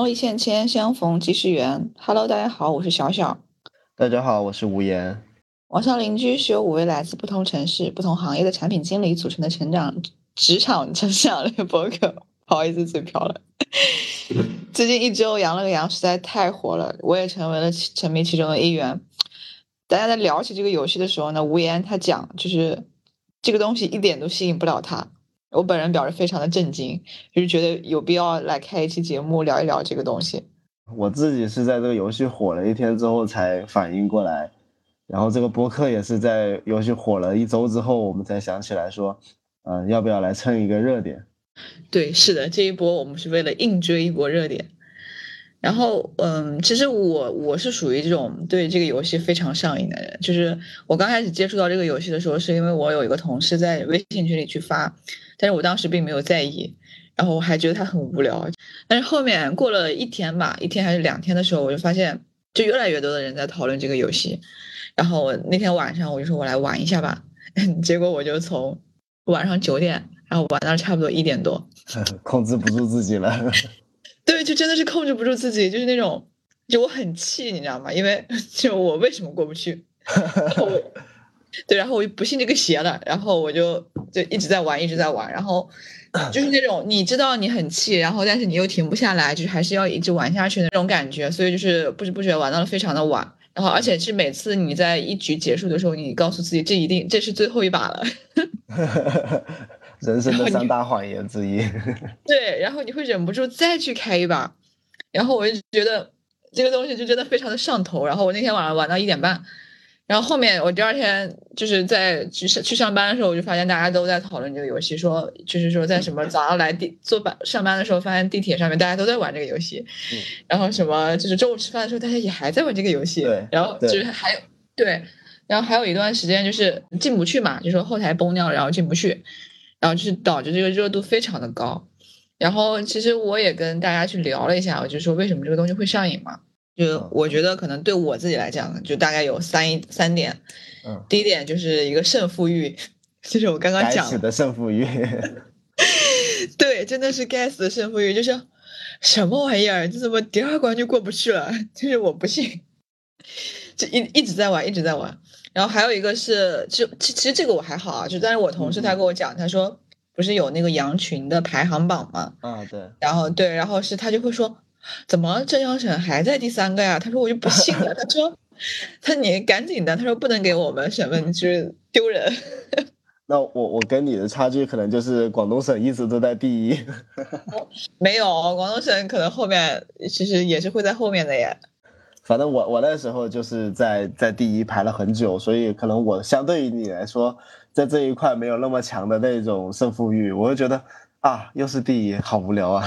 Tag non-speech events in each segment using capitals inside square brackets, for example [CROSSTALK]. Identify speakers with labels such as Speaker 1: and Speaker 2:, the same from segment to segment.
Speaker 1: 网络一线牵，相逢即是缘。Hello，大家好，我是小小。
Speaker 2: 大家好，我是吴言。
Speaker 1: 网上邻居是由五位来自不同城市、不同行业的产品经理组成的成长职场成长类博客。不好意思，嘴瓢了。最近一周羊了个羊，实在太火了，我也成为了沉迷其中的一员。大家在聊起这个游戏的时候呢，无言他讲就是这个东西一点都吸引不了他。我本人表示非常的震惊，就是觉得有必要来开一期节目聊一聊这个东西。
Speaker 2: 我自己是在这个游戏火了一天之后才反应过来，然后这个播客也是在游戏火了一周之后，我们才想起来说，嗯，要不要来蹭一个热点？
Speaker 1: 对，是的，这一波我们是为了硬追一波热点。然后，嗯，其实我我是属于这种对这个游戏非常上瘾的人。就是我刚开始接触到这个游戏的时候，是因为我有一个同事在微信群里去发，但是我当时并没有在意，然后我还觉得他很无聊。但是后面过了一天吧，一天还是两天的时候，我就发现就越来越多的人在讨论这个游戏。然后我那天晚上我就说我来玩一下吧，[LAUGHS] 结果我就从晚上九点。然后玩到差不多一点多，[LAUGHS]
Speaker 2: 控制不住自己了。
Speaker 1: 对，就真的是控制不住自己，就是那种，就我很气，你知道吗？因为就我为什么过不去？[LAUGHS] 对，然后我就不信这个邪了，然后我就就一直在玩，一直在玩，然后就是那种你知道你很气，然后但是你又停不下来，就是还是要一直玩下去的那种感觉，所以就是不知不觉玩到了非常的晚。然后而且是每次你在一局结束的时候，你告诉自己这一定这是最后一把了。[LAUGHS]
Speaker 2: 人生的三大谎言之一。[LAUGHS]
Speaker 1: 对，然后你会忍不住再去开一把，然后我就觉得这个东西就真的非常的上头。然后我那天晚上玩到一点半，然后后面我第二天就是在去上去上班的时候，我就发现大家都在讨论这个游戏，说就是说在什么早上来地坐班上班的时候，发现地铁上面大家都在玩这个游戏，然后什么就是中午吃饭的时候，大家也还在玩这个游戏，然后就是还有对，然后还有一段时间就是进不去嘛，就说后台崩掉了，然后进不去。然后就是导致这个热度非常的高，然后其实我也跟大家去聊了一下，我就说为什么这个东西会上瘾嘛？就我觉得可能对我自己来讲，就大概有三一三点。嗯，第一点就是一个胜负欲，就是我刚刚讲
Speaker 2: 的胜负欲。[LAUGHS]
Speaker 1: 对，真的是该死的胜负欲，就是什么玩意儿？这怎么第二关就过不去了？就是我不信，就一一直在玩，一直在玩。然后还有一个是，就其其实这个我还好啊，就但是我同事他跟我讲，他说不是有那个羊群的排行榜吗？
Speaker 2: 啊，对。
Speaker 1: 然后对，然后是他就会说，怎么浙江省还在第三个呀？他说我就不信了。他说，[LAUGHS] 他你赶紧的，他说不能给我们省份就是丢人。[LAUGHS]
Speaker 2: 那我我跟你的差距可能就是广东省一直都在第一。[LAUGHS]
Speaker 1: 没有，广东省可能后面其实也是会在后面的耶。
Speaker 2: 反正我我那时候就是在在第一排了很久，所以可能我相对于你来说，在这一块没有那么强的那种胜负欲，我就觉得啊，又是第一，好无聊啊。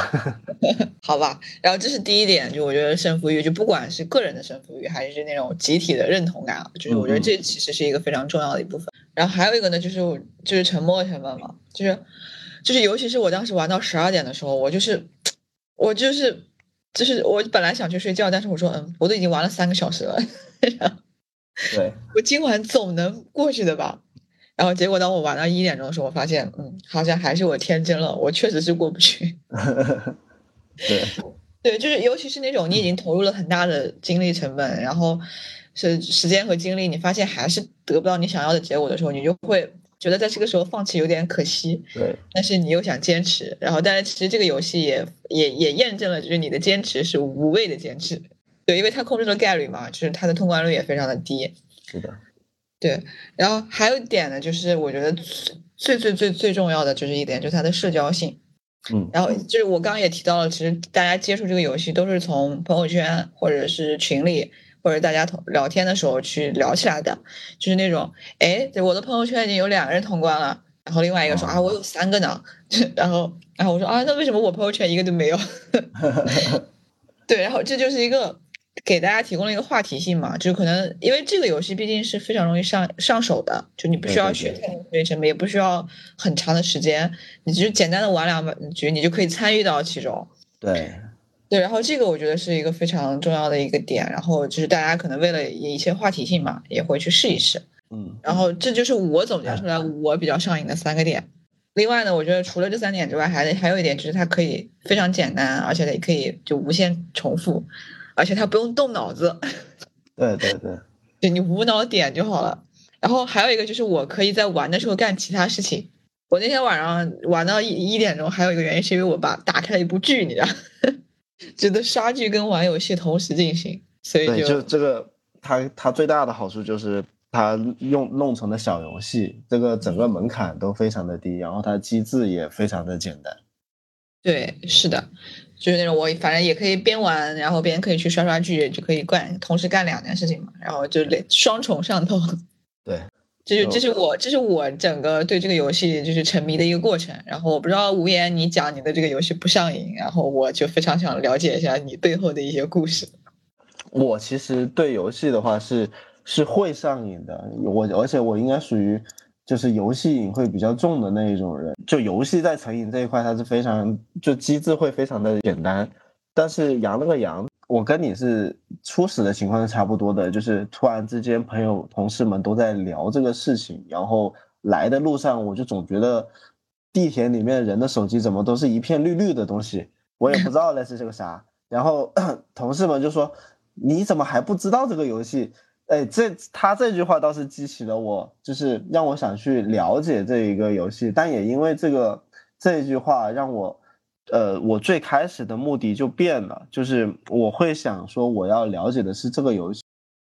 Speaker 2: [LAUGHS]
Speaker 1: 好吧，然后这是第一点，就我觉得胜负欲，就不管是个人的胜负欲，还是那种集体的认同感，就是我觉得这其实是一个非常重要的一部分。然后还有一个呢，就是就是沉默成本嘛，就是就是尤其是我当时玩到十二点的时候，我就是我就是。就是我本来想去睡觉，但是我说，嗯，我都已经玩了三个小时了，[LAUGHS]
Speaker 2: 对，[LAUGHS]
Speaker 1: 我今晚总能过去的吧。然后结果当我玩到一点钟的时候，我发现，嗯，好像还是我天真了，我确实是过不去。
Speaker 2: 对，[LAUGHS]
Speaker 1: 对，就是尤其是那种你已经投入了很大的精力成本，然后是时间和精力，你发现还是得不到你想要的结果的时候，你就会。觉得在这个时候放弃有点可惜，
Speaker 2: 对，
Speaker 1: 但是你又想坚持，然后但是其实这个游戏也也也验证了，就是你的坚持是无谓的坚持，对，因为它控制了概率嘛，就是它的通关率也非常的低，
Speaker 2: 是的，
Speaker 1: 对，然后还有一点呢，就是我觉得最最最最重要的就是一点，就是它的社交性，
Speaker 2: 嗯，
Speaker 1: 然后就是我刚刚也提到了，其实大家接触这个游戏都是从朋友圈或者是群里。或者大家同聊天的时候去聊起来的，就是那种，哎，我的朋友圈已经有两个人通关了，然后另外一个说啊，我有三个呢，[LAUGHS] 然后，然后我说啊，那为什么我朋友圈一个都没有？[LAUGHS] 对，然后这就是一个给大家提供了一个话题性嘛，就是可能因为这个游戏毕竟是非常容易上上手的，就你不需要学太多学习成本，也不需要很长的时间，你就简单的玩两局，你就可以参与到其中。
Speaker 2: 对。
Speaker 1: 对，然后这个我觉得是一个非常重要的一个点，然后就是大家可能为了一些话题性嘛，也会去试一试。
Speaker 2: 嗯，
Speaker 1: 然后这就是我总结出来我比较上瘾的三个点。另外呢，我觉得除了这三点之外，还还有一点就是它可以非常简单，而且也可以就无限重复，而且它不用动脑子。
Speaker 2: 对对对，
Speaker 1: 就你无脑点就好了。然后还有一个就是我可以在玩的时候干其他事情。我那天晚上玩到一一点钟，还有一个原因是因为我把打开了一部剧，你知道，觉得刷剧跟玩游戏同时进行，所以
Speaker 2: 就这个它它最大的好处就是它用弄成了小游戏，这个整个门槛都非常的低，然后它机制也非常的简单。
Speaker 1: 对，是的。就是那种我反正也可以边玩，然后边可以去刷刷剧，就可以干同时干两件事情嘛，然后就连双重上头。
Speaker 2: 对，
Speaker 1: 这是这是我这是我整个对这个游戏就是沉迷的一个过程。然后我不知道无言你讲你的这个游戏不上瘾，然后我就非常想了解一下你背后的一些故事。
Speaker 2: 我其实对游戏的话是是会上瘾的，我而且我应该属于。就是游戏瘾会比较重的那一种人，就游戏在成瘾这一块，它是非常就机制会非常的简单。但是羊了个羊，我跟你是初始的情况是差不多的，就是突然之间朋友同事们都在聊这个事情，然后来的路上我就总觉得地铁里面人的手机怎么都是一片绿绿的东西，我也不知道那是这个啥。然后 [CLEARS THROAT] 同事们就说：“你怎么还不知道这个游戏？”哎，这他这句话倒是激起了我，就是让我想去了解这一个游戏。但也因为这个这一句话，让我，呃，我最开始的目的就变了，就是我会想说，我要了解的是这个游戏，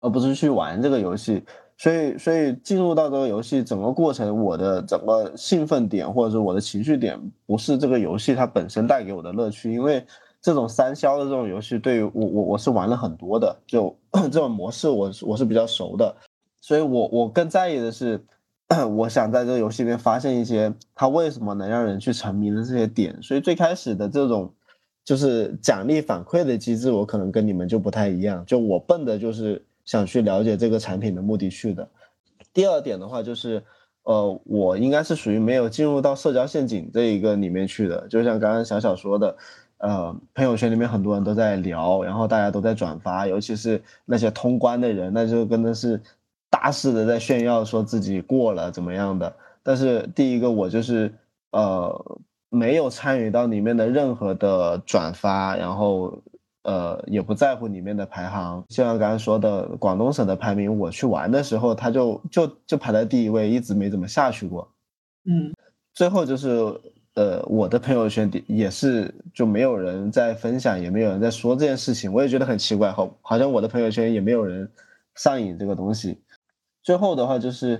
Speaker 2: 而不是去玩这个游戏。所以，所以进入到这个游戏整个过程，我的整个兴奋点或者是我的情绪点，不是这个游戏它本身带给我的乐趣，因为。这种三消的这种游戏，对于我我我是玩了很多的，就 [COUGHS] 这种模式，我我是比较熟的，所以我我更在意的是，[CLEARS THROAT] 我想在这个游戏里面发现一些它为什么能让人去沉迷的这些点。所以最开始的这种就是奖励反馈的机制，我可能跟你们就不太一样，就我奔的就是想去了解这个产品的目的去的。第二点的话就是，呃，我应该是属于没有进入到社交陷阱这一个里面去的，就像刚刚小小说的。呃，朋友圈里面很多人都在聊，然后大家都在转发，尤其是那些通关的人，那就真的是大肆的在炫耀，说自己过了怎么样的。但是第一个，我就是呃没有参与到里面的任何的转发，然后呃也不在乎里面的排行。就像刚才说的，广东省的排名，我去玩的时候，他就就就排在第一位，一直没怎么下去过。
Speaker 1: 嗯，
Speaker 2: 最后就是。呃，我的朋友圈也是就没有人在分享，也没有人在说这件事情，我也觉得很奇怪，好，好像我的朋友圈也没有人上瘾这个东西。最后的话就是，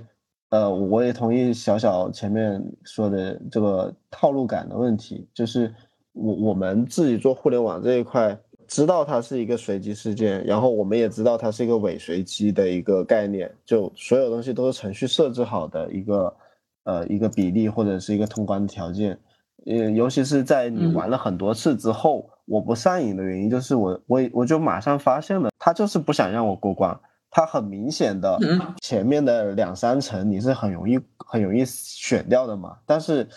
Speaker 2: 呃，我也同意小小前面说的这个套路感的问题，就是我我们自己做互联网这一块，知道它是一个随机事件，然后我们也知道它是一个伪随机的一个概念，就所有东西都是程序设置好的一个呃一个比例或者是一个通关条件。呃，尤其是在你玩了很多次之后，我不上瘾的原因就是我我我就马上发现了，他就是不想让我过关。他很明显的前面的两三层你是很容易很容易选掉的嘛，但是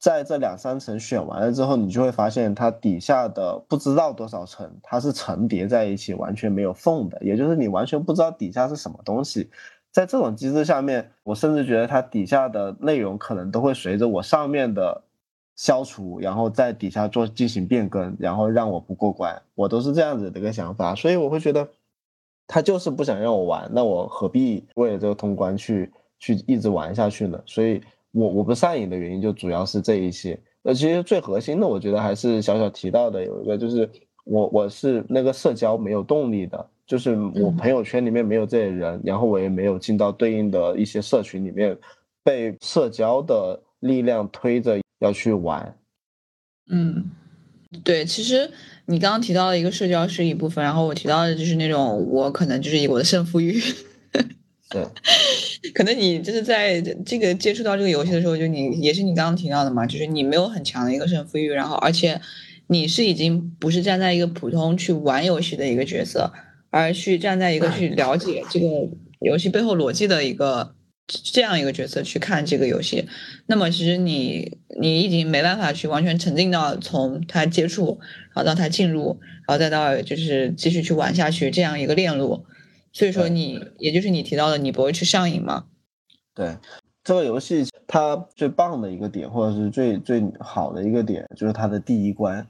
Speaker 2: 在这两三层选完了之后，你就会发现它底下的不知道多少层，它是层叠在一起，完全没有缝的，也就是你完全不知道底下是什么东西。在这种机制下面，我甚至觉得它底下的内容可能都会随着我上面的。消除，然后在底下做进行变更，然后让我不过关，我都是这样子的一个想法，所以我会觉得他就是不想让我玩，那我何必为了这个通关去去一直玩下去呢？所以，我我不上瘾的原因就主要是这一些。那其实最核心的，我觉得还是小小提到的有一个，就是我我是那个社交没有动力的，就是我朋友圈里面没有这些人，然后我也没有进到对应的一些社群里面，被社交的力量推着。要去玩，
Speaker 1: 嗯，对，其实你刚刚提到的一个社交是一部分，然后我提到的就是那种我可能就是以我的胜负欲，
Speaker 2: 对，[LAUGHS]
Speaker 1: 可能你就是在这个接触到这个游戏的时候，就你也是你刚刚提到的嘛，就是你没有很强的一个胜负欲，然后而且你是已经不是站在一个普通去玩游戏的一个角色，而去站在一个去了解这个游戏背后逻辑的一个。这样一个角色去看这个游戏，那么其实你你已经没办法去完全沉浸到从他接触，然后到他进入，然后再到就是继续去玩下去这样一个链路。所以说你也就是你提到的，你不会去上瘾吗？
Speaker 2: 对，这个游戏它最棒的一个点，或者是最最好的一个点，就是它的第一关，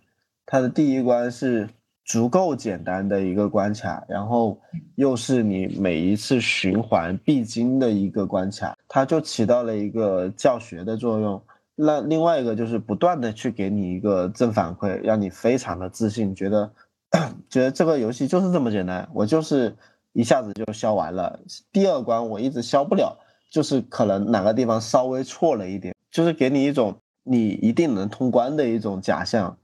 Speaker 2: 它的第一关是足够简单的一个关卡，然后又是你每一次循环必经的一个关卡，它就起到了一个教学的作用。那另外一个就是不断的去给你一个正反馈，让你非常的自信，觉得 [CLEARS THROAT] 觉得这个游戏就是这么简单，我就是一下子就消完了。第二关我一直消不了。就是可能哪个地方稍微错了一点，就是给你一种你一定能通关的一种假象。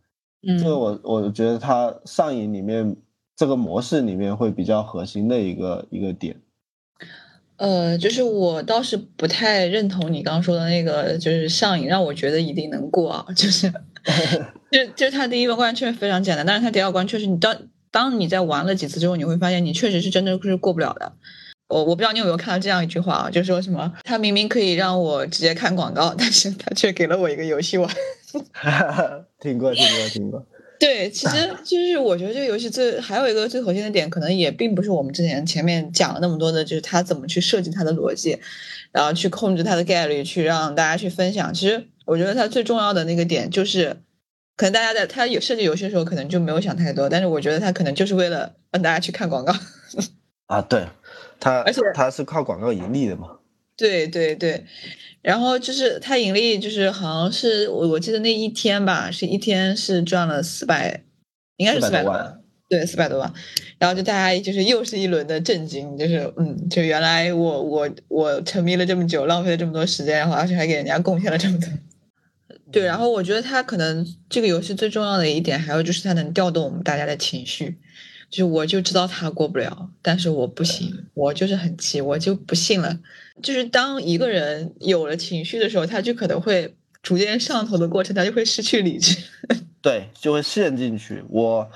Speaker 1: 嗯，
Speaker 2: 这个我我觉得它上瘾里面这个模式里面会比较核心的一个一个点。
Speaker 1: 呃，就是我倒是不太认同你刚刚说的那个，就是上瘾让我觉得一定能过啊，就是，[LAUGHS] 就就他第一关确实非常简单，但是他第二关确实你当当你在玩了几次之后，你会发现你确实是真的是过不了的。我我不知道你有没有看到这样一句话啊，就说什么他明明可以让我直接看广告，但是他却给了我一个游戏玩。[LAUGHS]
Speaker 2: 听过听过听过。[LAUGHS]
Speaker 1: 对，其实就是我觉得这个游戏最还有一个最核心的点，可能也并不是我们之前前面讲了那么多的，就是他怎么去设计它的逻辑，然后去控制它的概率，去让大家去分享。其实我觉得它最重要的那个点就是，可能大家在他有设计游戏的时候，可能就没有想太多，但是我觉得他可能就是为了让大家去看广告。[LAUGHS]
Speaker 2: 啊，对。他
Speaker 1: 而且
Speaker 2: 他是靠广告盈利的嘛？
Speaker 1: 对对对，然后就是他盈利，就是好像是我我记得那一天吧，是一天是赚了四百，应该是四百多万，对，四百多万。然后就大家就是又是一轮的震惊，就是嗯，就原来我我我沉迷了这么久，浪费了这么多时间，然后而且还给人家贡献了这么多。[LAUGHS] 对，然后我觉得他可能这个游戏最重要的一点，还有就是它能调动我们大家的情绪。就我就知道他过不了，但是我不行，我就是很气，我就不信了。就是当一个人有了情绪的时候，他就可能会逐渐上头的过程，他就会失去理智，[LAUGHS]
Speaker 2: 对，就会陷进去。我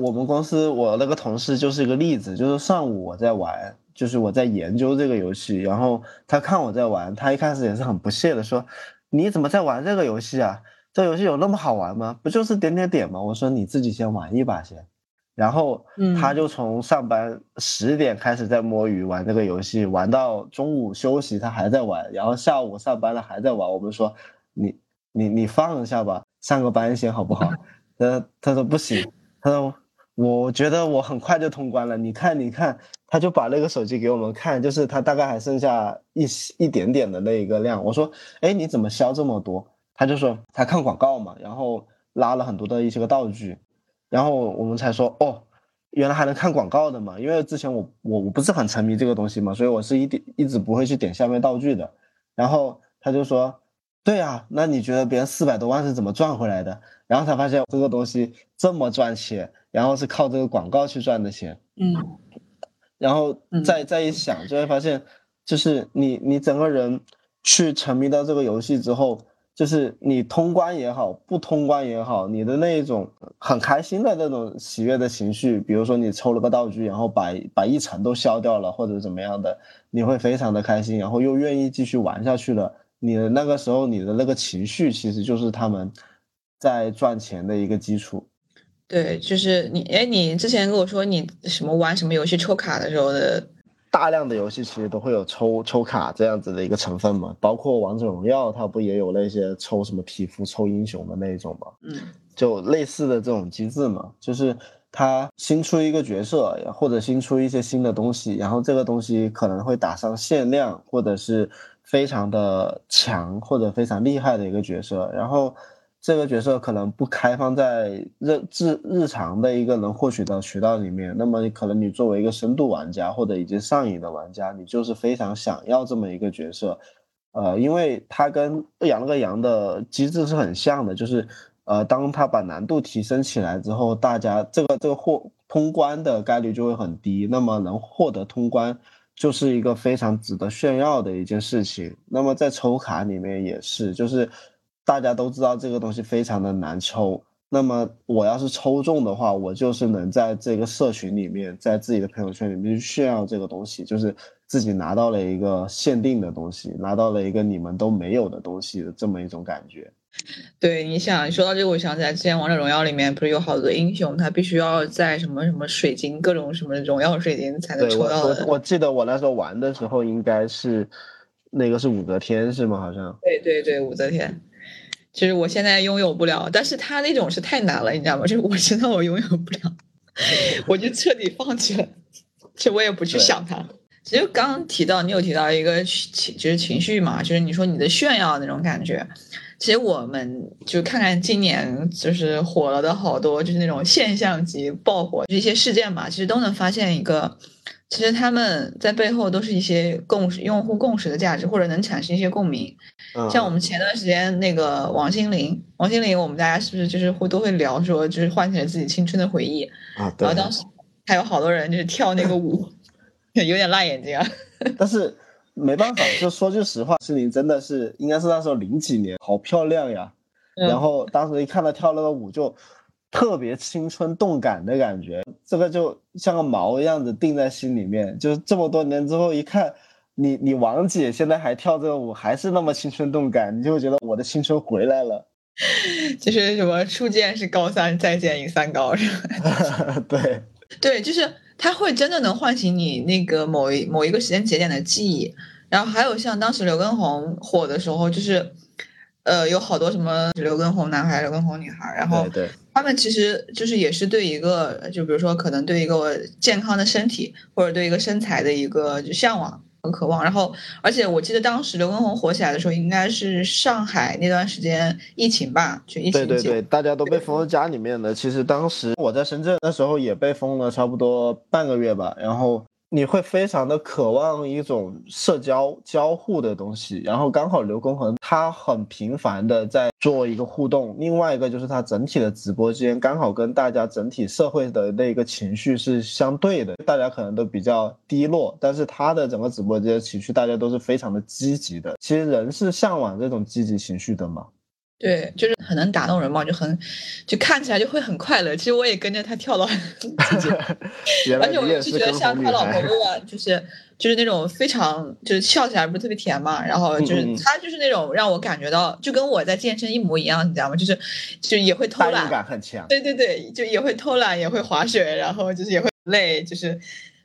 Speaker 2: 我们公司我那个同事就是一个例子，就是上午我在玩，就是我在研究这个游戏，然后他看我在玩，他一开始也是很不屑的说：“你怎么在玩这个游戏啊？这游戏有那么好玩吗？不就是点点点吗？”我说：“你自己先玩一把先。”然后他就从上班十点开始在摸鱼玩这个游戏，玩到中午休息他还在玩，然后下午上班了还在玩。我们说你你你放一下吧，上个班先好不好？[LAUGHS] 他他说不行，他说我觉得我很快就通关了。你看你看，他就把那个手机给我们看，就是他大概还剩下一一点点的那一个量。我说哎你怎么消这么多？他就说他看广告嘛，然后拉了很多的一些个道具。然后我们才说哦，原来还能看广告的嘛？因为之前我我我不是很沉迷这个东西嘛，所以我是一点一直不会去点下面道具的。然后他就说，对啊，那你觉得别人四百多万是怎么赚回来的？然后才发现这个东西这么赚钱，然后是靠这个广告去赚的钱。
Speaker 1: 嗯，
Speaker 2: 然后再再一想，就会发现，就是你你整个人去沉迷到这个游戏之后。就是你通关也好，不通关也好，你的那一种很开心的那种喜悦的情绪，比如说你抽了个道具，然后把把一层都消掉了，或者怎么样的，你会非常的开心，然后又愿意继续玩下去了。你的那个时候，你的那个情绪，其实就是他们在赚钱的一个基础。
Speaker 1: 对，就是你，哎，你之前跟我说你什么玩什么游戏抽卡的时候的。
Speaker 2: 大量的游戏其实都会有抽抽卡这样子的一个成分嘛，包括王者荣耀，它不也有那些抽什么皮肤、抽英雄的那一种嘛？
Speaker 1: 嗯，
Speaker 2: 就类似的这种机制嘛，就是它新出一个角色，或者新出一些新的东西，然后这个东西可能会打上限量，或者是非常的强或者非常厉害的一个角色，然后。这个角色可能不开放在日日日常的一个能获取的渠道里面，那么可能你作为一个深度玩家或者已经上瘾的玩家，你就是非常想要这么一个角色，呃，因为它跟羊了个羊的机制是很像的，就是呃，当他把难度提升起来之后，大家这个这个获通关的概率就会很低，那么能获得通关就是一个非常值得炫耀的一件事情。那么在抽卡里面也是，就是。大家都知道这个东西非常的难抽，那么我要是抽中的话，我就是能在这个社群里面，在自己的朋友圈里面去炫耀这个东西，就是自己拿到了一个限定的东西，拿到了一个你们都没有的东西的这么一种感觉。
Speaker 1: 对，你想，说到这个，我想起来之前王者荣耀里面不是有好多英雄，他必须要在什么什么水晶，各种什么荣耀水晶才能抽到
Speaker 2: 的。我我记得我那时候玩的时候应该是。那个是武则天是吗？好像。
Speaker 1: 对对对，武则天。其实我现在拥有不了，但是他那种是太难了，你知道吗？就是我知道我拥有不了，[LAUGHS] 我就彻底放弃了，其实我也不去想它。其实刚刚提到你有提到一个情，就是情绪嘛，就是你说你的炫耀那种感觉。其实我们就看看今年就是火了的好多，就是那种现象级爆火，就一些事件嘛，其实都能发现一个。其实他们在背后都是一些共识、用户共识的价值，或者能产生一些共鸣。像我们前段时间那个王心凌，王心凌，我们大家是不是就是会都会聊说，就是唤起了自己青春的回忆
Speaker 2: 啊？
Speaker 1: 然后当时还有好多人就是跳那个舞，[LAUGHS] 有点辣眼睛啊。[LAUGHS]
Speaker 2: 但是没办法，就说句实话，心凌真的是应该是那时候零几年，好漂亮呀。然后当时一看她跳那个舞就。特别青春动感的感觉，这个就像个毛一样子定在心里面。就是这么多年之后一看，你你王姐现在还跳这个舞，还是那么青春动感，你就会觉得我的青春回来了。[LAUGHS]
Speaker 1: 就是什么初见是高三，再见已三高，是
Speaker 2: 吧？[LAUGHS] 对
Speaker 1: 对，就是它会真的能唤醒你那个某一某一个时间节点的记忆。然后还有像当时刘畊宏火的时候，就是。呃，有好多什么刘畊宏男孩、刘畊宏女孩，然后他们其实就是也是对一个，就比如说可能对一个健康的身体或者对一个身材的一个就向往和渴望。然后，而且我记得当时刘畊宏火起来的时候，应该是上海那段时间疫情吧，就疫情。
Speaker 2: 对对对，大家都被封在家里面的。其实当时我在深圳那时候也被封了差不多半个月吧，然后。你会非常的渴望一种社交交互的东西，然后刚好刘畊宏他很频繁的在做一个互动，另外一个就是他整体的直播间刚好跟大家整体社会的那个情绪是相对的，大家可能都比较低落，但是他的整个直播间情绪大家都是非常的积极的，其实人是向往这种积极情绪的嘛。
Speaker 1: 对，就是很能打动人嘛，就很，就看起来就会很快乐。其实我也跟着他跳了，[LAUGHS] 而且我就觉得像他老婆一样，就是就是那种非常就是笑起来不是特别甜嘛，然后就是他就是那种让我感觉到就跟我在健身一模一样，你知道吗？就是就也会偷懒，
Speaker 2: 感很强。
Speaker 1: 对对对，就也会偷懒，也会划水，然后就是也会累，就是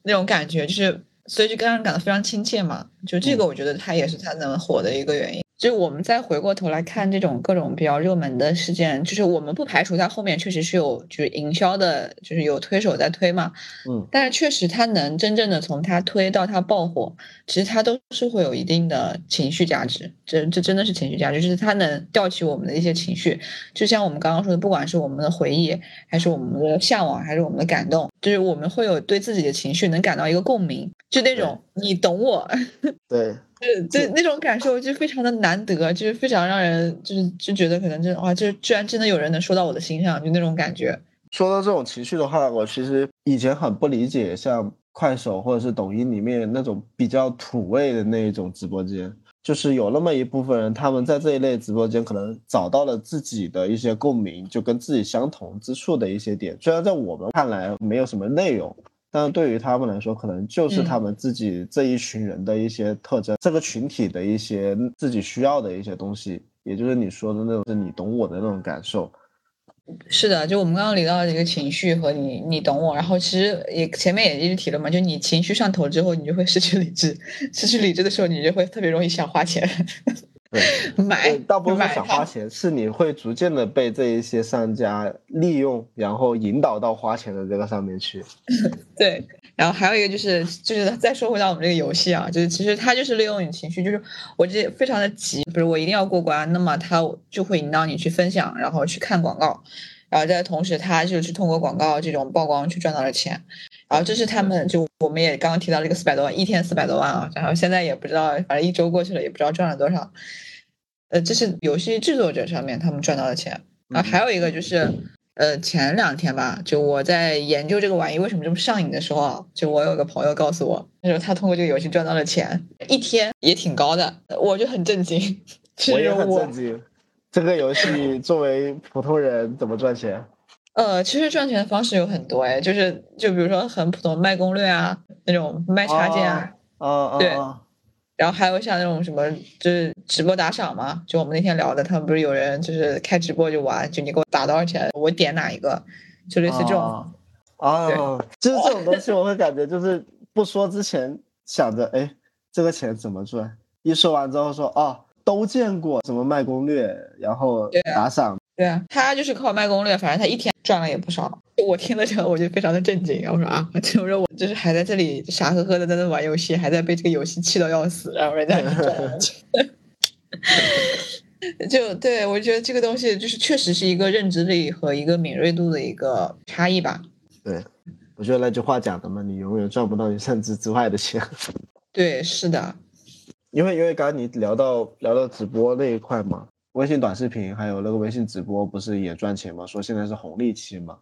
Speaker 1: 那种感觉，就是所以就让人感到非常亲切嘛。就这个，我觉得他也是他能火的一个原因。就我们再回过头来看这种各种比较热门的事件，就是我们不排除它后面确实是有就是营销的，就是有推手在推嘛，
Speaker 2: 嗯，
Speaker 1: 但是确实它能真正的从它推到它爆火，其实它都是会有一定的情绪价值，这这真的是情绪价值，就是它能吊起我们的一些情绪，就像我们刚刚说的，不管是我们的回忆，还是我们的向往，还是我们的感动，就是我们会有对自己的情绪能感到一个共鸣，就那种你懂我，
Speaker 2: 对。
Speaker 1: 就就那种感受就非常的难得，就是非常让人就是就觉得可能就哇，就居然真的有人能说到我的心上，就那种感觉。
Speaker 2: 说到这种情绪的话，我其实以前很不理解，像快手或者是抖音里面那种比较土味的那一种直播间，就是有那么一部分人，他们在这一类直播间可能找到了自己的一些共鸣，就跟自己相同之处的一些点，虽然在我们看来没有什么内容。但是对于他们来说，可能就是他们自己这一群人的一些特征，这个群体的一些自己需要的一些东西，也就是你说的那种，是你懂我的那种感受。
Speaker 1: 是的，就我们刚刚聊到的一个情绪和你，你懂我。然后其实也前面也一直提了嘛，就你情绪上头之后，你就会失去理智，[LAUGHS] 失去理智的时候，你就会特别容易想花钱。
Speaker 2: 对，[LAUGHS]
Speaker 1: 买
Speaker 2: 倒不是想花钱，是你会逐渐的被这一些商家利用，然后引导到花钱的这个上面去。[LAUGHS]
Speaker 1: 对，然后还有一个就是，就是再说回到我们这个游戏啊，就是其实他就是利用你情绪，就是我这非常的急，比如我一定要过关，那么他就会引导你去分享，然后去看广告，然后在同时他就是通过广告这种曝光去赚到了钱，然后这是他们就我们也刚刚提到这个四百多万，一天四百多万啊，然后现在也不知道，反正一周过去了也不知道赚了多少。呃，这是游戏制作者上面他们赚到的钱啊，还有一个就是，呃，前两天吧，就我在研究这个玩意为什么这么上瘾的时候啊，就我有个朋友告诉我，他说他通过这个游戏赚到了钱，一天也挺高的，我就很震惊。
Speaker 2: 我也很震惊，这个游戏作为普通人怎么赚钱？
Speaker 1: 呃，其实赚钱的方式有很多哎，就是就比如说很普通卖攻略啊，那种卖插件啊，
Speaker 2: 啊
Speaker 1: 对。然后还有像那种什么，就是直播打赏嘛，就我们那天聊的，他们不是有人就是开直播就玩，就你给我打多少钱，我点哪一个，就类似这种。
Speaker 2: 啊，就是这种东西，[LAUGHS] 我会感觉就是不说之前想着，哎，这个钱怎么赚？一说完之后说哦，都见过什么卖攻略，然后打赏。
Speaker 1: 对啊，他就是靠卖攻略，反正他一天赚了也不少。我听了之后，我就非常的震惊。我说啊，我说我就是还在这里傻呵呵的在那玩游戏，还在被这个游戏气到要死，然后人家赚了钱。[LAUGHS] 就对我觉得这个东西就是确实是一个认知力和一个敏锐度的一个差异吧。
Speaker 2: 对，我觉得那句话讲的嘛，你永远赚不到你认知之外的钱。
Speaker 1: 对，是的。
Speaker 2: 因为因为刚刚你聊到聊到直播那一块嘛。微信短视频还有那个微信直播不是也赚钱吗？说现在是红利期嘛，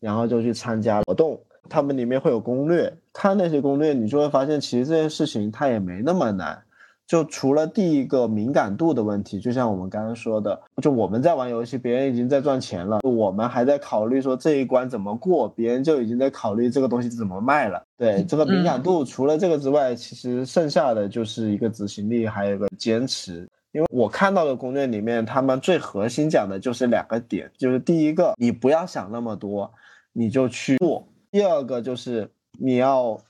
Speaker 2: 然后就去参加活动，他们里面会有攻略，看那些攻略，你就会发现其实这件事情它也没那么难，就除了第一个敏感度的问题，就像我们刚刚说的，就我们在玩游戏，别人已经在赚钱了，我们还在考虑说这一关怎么过，别人就已经在考虑这个东西怎么卖了。对这个敏感度，除了这个之外，其实剩下的就是一个执行力，还有一个坚持。因为我看到的攻略里面，他们最核心讲的就是两个点，就是第一个，你不要想那么多，你就去做；第二个就是你要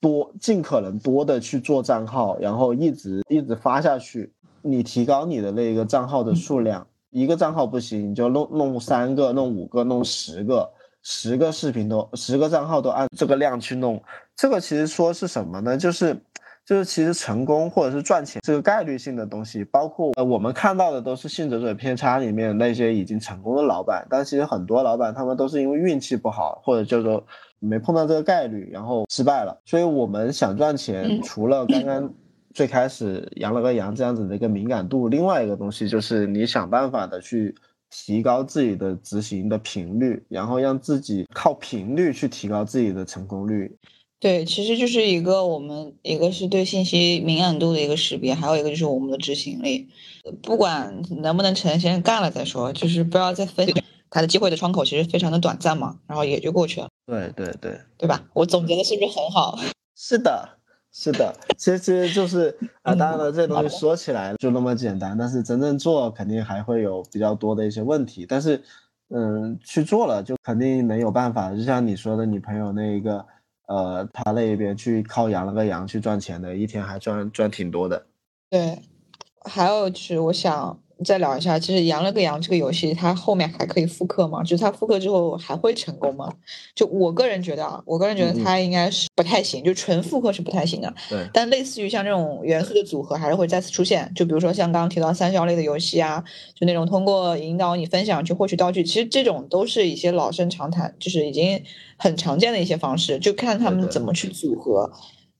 Speaker 2: 多尽可能多的去做账号，然后一直一直发下去，你提高你的那个账号的数量。一个账号不行，你就弄弄三个、弄五个、弄十个，十个视频都十个账号都按这个量去弄。这个其实说是什么呢？就是。就是其实成功或者是赚钱这个概率性的东西，包括呃我们看到的都是幸存者偏差里面那些已经成功的老板，但其实很多老板他们都是因为运气不好，或者叫做没碰到这个概率，然后失败了。所以我们想赚钱，除了刚刚最开始羊了个羊这样子的一个敏感度，另外一个东西就是你想办法的去提高自己的执行的频率，然后让自己靠频率去提高自己的成功率。
Speaker 1: 对，其实就是一个我们一个是对信息敏感度的一个识别，还有一个就是我们的执行力。不管能不能成，先干了再说，就是不要再分。它的机会的窗口其实非常的短暂嘛，然后也就过去了。
Speaker 2: 对对对，
Speaker 1: 对吧？我总结的是不是很好？[LAUGHS]
Speaker 2: 是的，是的。其实其实就是啊，当然了，这东西说起来就那么简单，但是真正做肯定还会有比较多的一些问题。但是嗯，去做了就肯定能有办法。就像你说的，你朋友那一个。呃，他那边去靠养了个羊去赚钱的，一天还赚赚挺多的。
Speaker 1: 对，还有就是我想。再聊一下，其实羊了个羊这个游戏，它后面还可以复刻吗？就是它复刻之后还会成功吗？就我个人觉得啊，我个人觉得它应该是不太行，就纯复刻是不太行的。
Speaker 2: 对。
Speaker 1: 但类似于像这种元素的组合，还是会再次出现。就比如说像刚刚提到三消类的游戏啊，就那种通过引导你分享去获取道具，其实这种都是一些老生常谈，就是已经很常见的一些方式，就看他们怎么去组合。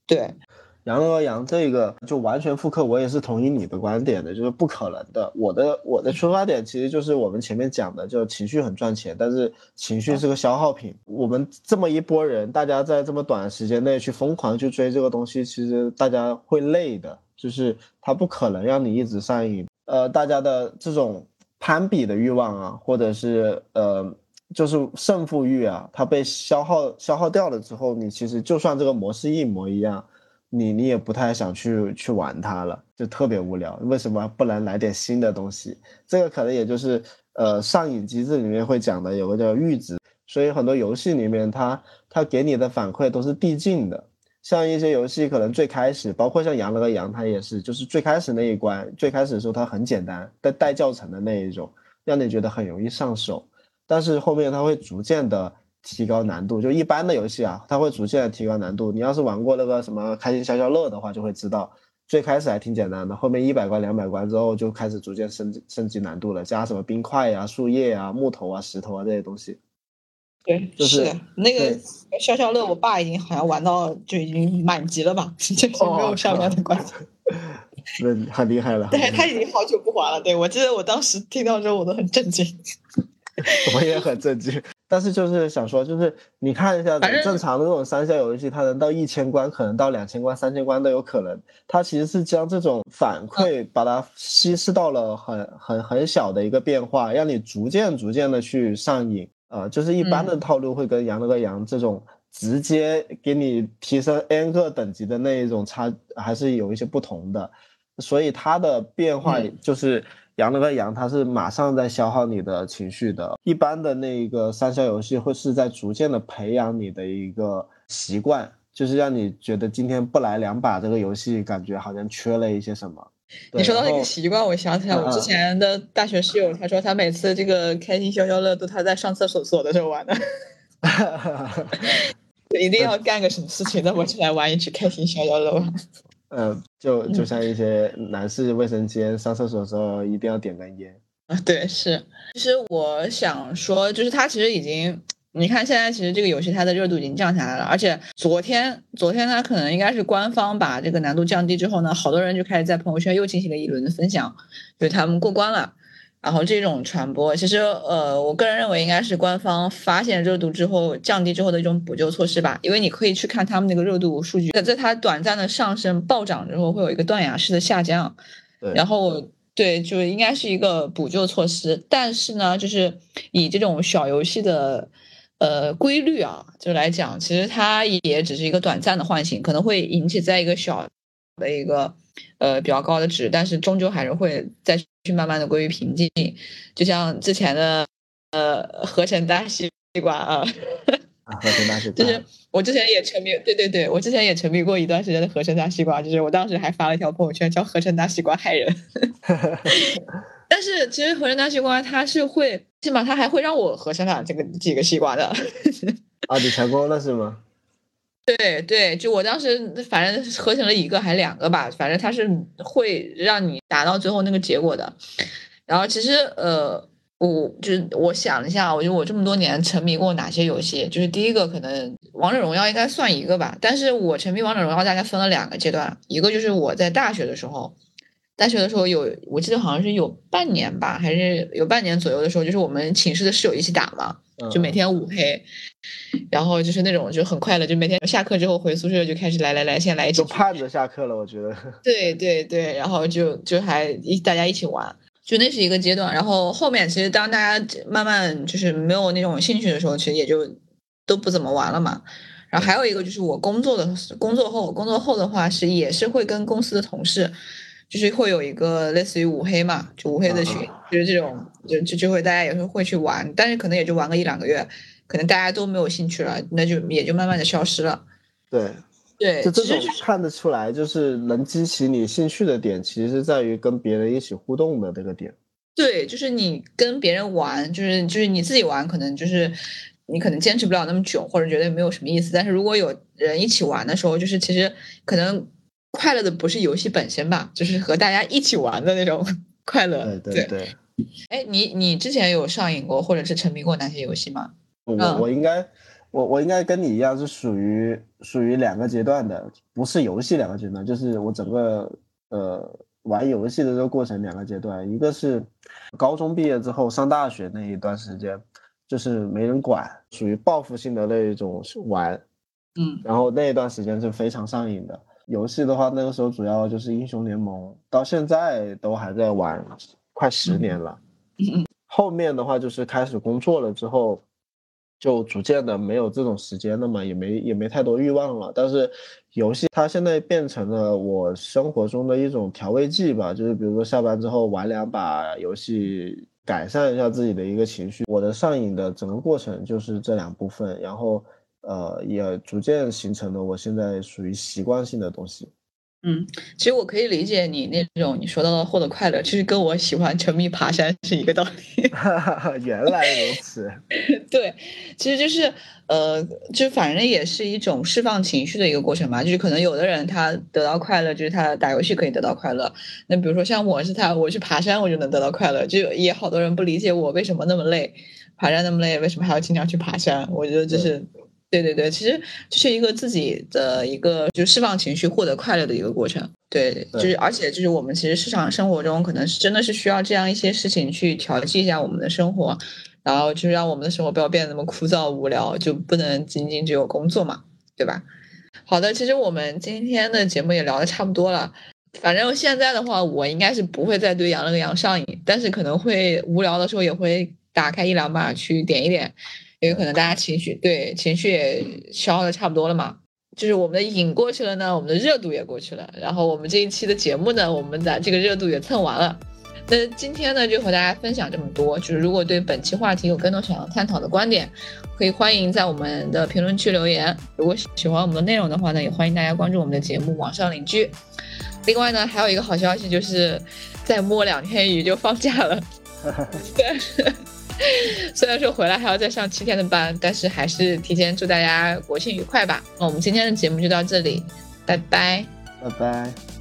Speaker 1: 对。
Speaker 2: 羊了个羊，这个就完全复刻，我也是同意你的观点的，就是不可能的。我的我的出发点其实就是我们前面讲的，就是情绪很赚钱，但是情绪是个消耗品。我们这么一波人，大家在这么短时间内去疯狂去追这个东西，其实大家会累的，就是它不可能让你一直上瘾。呃，大家的这种攀比的欲望啊，或者是呃，就是胜负欲啊，它被消耗消耗掉了之后，你其实就算这个模式一模一样。你你也不太想去去玩它了，就特别无聊。为什么不能来点新的东西？这个可能也就是呃上瘾机制里面会讲的，有个叫阈值。所以很多游戏里面，它它给你的反馈都是递进的。像一些游戏可能最开始，包括像羊了个羊，它也是，就是最开始那一关，最开始的时候它很简单，带带教程的那一种，让你觉得很容易上手。但是后面它会逐渐的。提高难度，就一般的游戏啊，它会逐渐的提高难度。你要是玩过那个什么开心消消乐的话，就会知道，最开始还挺简单的，后面一百关、两百关之后就开始逐渐升级升级难度了，加什么冰块呀、树叶啊、木头啊、石头啊这些东西。
Speaker 1: 对，
Speaker 2: 就是
Speaker 1: 那个消消乐，我爸已经好像玩到就已经满级了吧，[LAUGHS] 就是没有上面的关。
Speaker 2: 那很厉害了。[LAUGHS]
Speaker 1: 对他已经好久不玩了。对我记得我当时听到之后我都很震惊。[LAUGHS]
Speaker 2: 我也很震惊。但是就是想说，就是你看一下正常的这种三消游戏，它能到一千关，可能到两千关、三千关都有可能。它其实是将这种反馈把它稀释到了很很很小的一个变化，让你逐渐逐渐的去上瘾。呃，就是一般的套路会跟羊了个羊这种直接给你提升 n 个等级的那一种差，还是有一些不同的。所以它的变化就是。羊了个羊，它是马上在消耗你的情绪的。一般的那个三消游戏会是在逐渐的培养你的一个习惯，就是让你觉得今天不来两把这个游戏，感觉好像缺了一些什么。
Speaker 1: 你说到那个习惯，我想起来我之前的大学室友，他说他每次这个开心消消乐都他在上厕所的时候玩的。[LAUGHS] [LAUGHS] 一定要干个什么事情，那我就来玩一局开心消消乐吧。
Speaker 2: 嗯，就就像一些男士卫生间上厕所的时候，一定要点根烟。
Speaker 1: 啊，对，是。其实我想说，就是他其实已经。你看，现在其实这个游戏它的热度已经降下来了，而且昨天，昨天它可能应该是官方把这个难度降低之后呢，好多人就开始在朋友圈又进行了一轮的分享，就是他们过关了。然后这种传播，其实呃，我个人认为应该是官方发现热度之后降低之后的一种补救措施吧，因为你可以去看他们那个热度数据，在在它短暂的上升暴涨之后，会有一个断崖式的下降。然后对，就应该是一个补救措施，但是呢，就是以这种小游戏的。呃，规律啊，就来讲，其实它也只是一个短暂的唤醒，可能会引起在一个小的一个呃比较高的值，但是终究还是会再去慢慢的归于平静。就像之前的呃合成大西瓜啊，
Speaker 2: 合成大西 [LAUGHS] 瓜，
Speaker 1: 就是我之前也沉迷，对对对，我之前也沉迷过一段时间的合成大西瓜，就是我当时还发了一条朋友圈，叫合成大西瓜害人。[LAUGHS] 但是其实合成大西瓜它是会，起码它还会让我合成了这个几个西瓜的。
Speaker 2: 啊，你成功了是吗？
Speaker 1: 对对，就我当时反正合成了一个还是两个吧，反正它是会让你达到最后那个结果的。然后其实呃，我就是我想了一下，我觉得我这么多年沉迷过哪些游戏，就是第一个可能王者荣耀应该算一个吧，但是我沉迷王者荣耀大概分了两个阶段，一个就是我在大学的时候。大学的时候有，我记得好像是有半年吧，还是有半年左右的时候，就是我们寝室的室友一起打嘛，就每天五黑，然后就是那种就很快乐，就每天下课之后回宿舍就开始来来来，先来一起，
Speaker 2: 就盼着下课了，我觉得。[LAUGHS]
Speaker 1: 对对对，然后就就还一大家一起玩，就那是一个阶段。然后后面其实当大家慢慢就是没有那种兴趣的时候，其实也就都不怎么玩了嘛。然后还有一个就是我工作的工作后，工作后的话是也是会跟公司的同事。就是会有一个类似于五黑嘛，就五黑的群，就是这种，就就就会大家有时候会去玩，但是可能也就玩个一两个月，可能大家都没有兴趣了，那就也就慢慢的消失了。
Speaker 2: 对，
Speaker 1: 对，
Speaker 2: 就这种看得出来，就是能激起你兴趣的点，其实是在于跟别人一起互动的这个点。
Speaker 1: 对，就是你跟别人玩，就是就是你自己玩，可能就是你可能坚持不了那么久，或者觉得没有什么意思。但是如果有人一起玩的时候，就是其实可能。快乐的不是游戏本身吧，就是和大家一起玩的那种 [LAUGHS] 快乐。
Speaker 2: 对对对。
Speaker 1: 哎，你你之前有上瘾过或者是沉迷过哪些游戏吗？
Speaker 2: 我我应该我我应该跟你一样是属于属于两个阶段的，不是游戏两个阶段，就是我整个呃玩游戏的这个过程两个阶段，一个是高中毕业之后上大学那一段时间，就是没人管，属于报复性的那一种玩，
Speaker 1: 嗯，
Speaker 2: 然后那一段时间是非常上瘾的。游戏的话，那个时候主要就是英雄联盟，到现在都还在玩，快十年了。后面的话就是开始工作了之后，就逐渐的没有这种时间了嘛，也没也没太多欲望了。但是游戏它现在变成了我生活中的一种调味剂吧，就是比如说下班之后玩两把游戏，改善一下自己的一个情绪。我的上瘾的整个过程就是这两部分，然后。呃，也逐渐形成了我现在属于习惯性的东西。
Speaker 1: 嗯，其实我可以理解你那种你说到的获得快乐，其实跟我喜欢沉迷爬山是一个道理。[LAUGHS]
Speaker 2: 原来如此。[LAUGHS]
Speaker 1: 对，其实就是呃，就反正也是一种释放情绪的一个过程嘛。就是可能有的人他得到快乐，就是他打游戏可以得到快乐。那比如说像我是他，我去爬山我就能得到快乐。就也好多人不理解我为什么那么累，爬山那么累，为什么还要经常去爬山？我觉得这是。对对对，其实就是一个自己的一个就释放情绪、获得快乐的一个过程。对，就是而且就是我们其实日常生活中可能是真的是需要这样一些事情去调剂一下我们的生活，然后就是让我们的生活不要变得那么枯燥无聊，就不能仅仅只有工作嘛，对吧？好的，其实我们今天的节目也聊的差不多了。反正现在的话，我应该是不会再对羊了个羊上瘾，但是可能会无聊的时候也会打开一两把去点一点。因为可能大家情绪对情绪也消耗的差不多了嘛，就是我们的瘾过去了呢，我们的热度也过去了，然后我们这一期的节目呢，我们的这个热度也蹭完了，那今天呢，就和大家分享这么多。就是如果对本期话题有更多想要探讨的观点，可以欢迎在我们的评论区留言。如果喜欢我们的内容的话呢，也欢迎大家关注我们的节目《网上邻居》。另外呢，还有一个好消息，就是再摸两天鱼就放假了。[LAUGHS] [LAUGHS] 虽然说回来还要再上七天的班，但是还是提前祝大家国庆愉快吧。那我们今天的节目就到这里，拜拜，
Speaker 2: 拜拜。